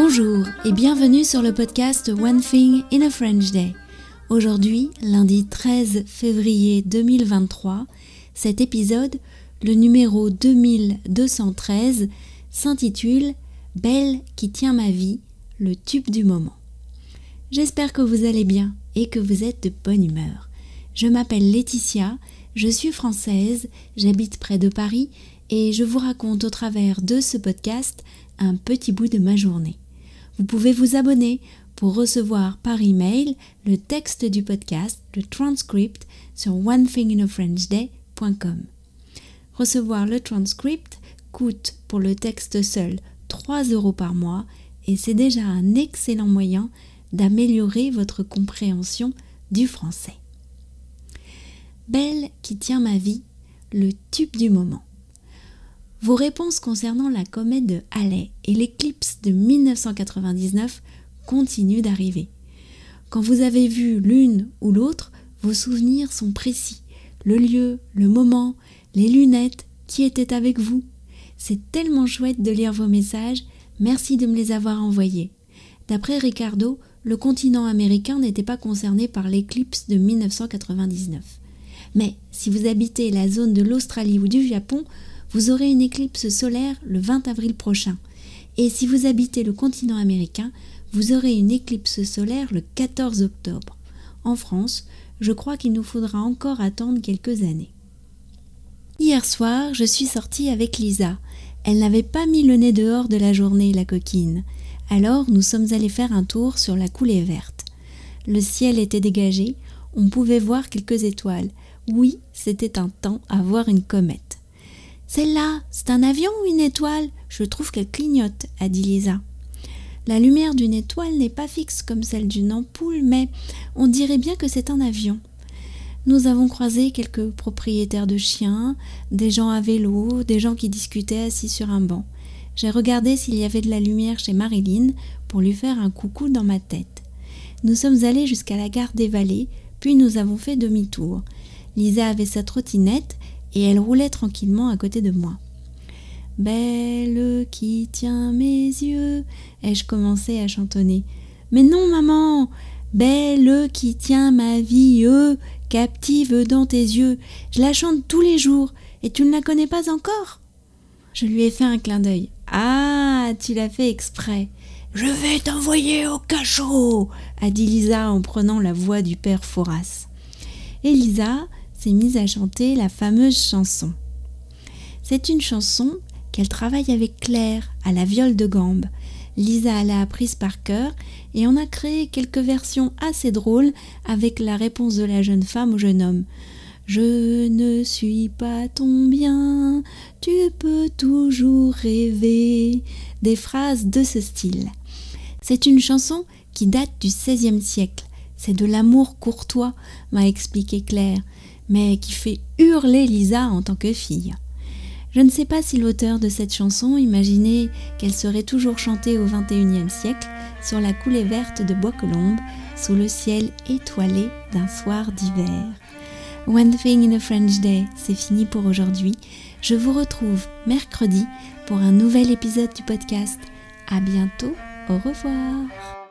Bonjour et bienvenue sur le podcast One Thing in a French Day. Aujourd'hui, lundi 13 février 2023, cet épisode, le numéro 2213, s'intitule Belle qui tient ma vie, le tube du moment. J'espère que vous allez bien et que vous êtes de bonne humeur. Je m'appelle Laetitia, je suis française, j'habite près de Paris et je vous raconte au travers de ce podcast un petit bout de ma journée. Vous pouvez vous abonner pour recevoir par email le texte du podcast, le transcript sur onethinginafrenchday.com. Recevoir le transcript coûte pour le texte seul 3 euros par mois et c'est déjà un excellent moyen d'améliorer votre compréhension du français. Belle qui tient ma vie, le tube du moment. Vos réponses concernant la comète de Halley et l'éclipse de 1999 continuent d'arriver. Quand vous avez vu l'une ou l'autre, vos souvenirs sont précis. Le lieu, le moment, les lunettes, qui était avec vous. C'est tellement chouette de lire vos messages. Merci de me les avoir envoyés. D'après Ricardo, le continent américain n'était pas concerné par l'éclipse de 1999. Mais si vous habitez la zone de l'Australie ou du Japon, vous aurez une éclipse solaire le 20 avril prochain. Et si vous habitez le continent américain, vous aurez une éclipse solaire le 14 octobre. En France, je crois qu'il nous faudra encore attendre quelques années. Hier soir, je suis sortie avec Lisa. Elle n'avait pas mis le nez dehors de la journée, la coquine. Alors nous sommes allés faire un tour sur la coulée verte. Le ciel était dégagé, on pouvait voir quelques étoiles. Oui, c'était un temps à voir une comète. Celle-là, c'est un avion ou une étoile? Je trouve qu'elle clignote, a dit Lisa. La lumière d'une étoile n'est pas fixe comme celle d'une ampoule, mais on dirait bien que c'est un avion. Nous avons croisé quelques propriétaires de chiens, des gens à vélo, des gens qui discutaient assis sur un banc. J'ai regardé s'il y avait de la lumière chez Marilyn pour lui faire un coucou dans ma tête. Nous sommes allés jusqu'à la gare des Vallées, puis nous avons fait demi-tour. Lisa avait sa trottinette et elle roulait tranquillement à côté de moi. Belle qui tient mes yeux, ai-je commencé à chantonner. Mais non, maman, belle qui tient ma vie, captive dans tes yeux, je la chante tous les jours, et tu ne la connais pas encore Je lui ai fait un clin d'œil. Ah, tu l'as fait exprès. Je vais t'envoyer au cachot, a dit Lisa en prenant la voix du père Foras. Et Lisa, s'est mise à chanter la fameuse chanson. C'est une chanson qu'elle travaille avec Claire à la viole de gambe. Lisa l'a apprise par cœur et on a créé quelques versions assez drôles avec la réponse de la jeune femme au jeune homme. Je ne suis pas ton bien, tu peux toujours rêver. Des phrases de ce style. C'est une chanson qui date du XVIe siècle. C'est de l'amour courtois, m'a expliqué Claire mais qui fait hurler Lisa en tant que fille. Je ne sais pas si l'auteur de cette chanson imaginait qu'elle serait toujours chantée au XXIe siècle sur la coulée verte de Bois-Colombes, sous le ciel étoilé d'un soir d'hiver. One Thing in a French Day, c'est fini pour aujourd'hui. Je vous retrouve mercredi pour un nouvel épisode du podcast. À bientôt, au revoir.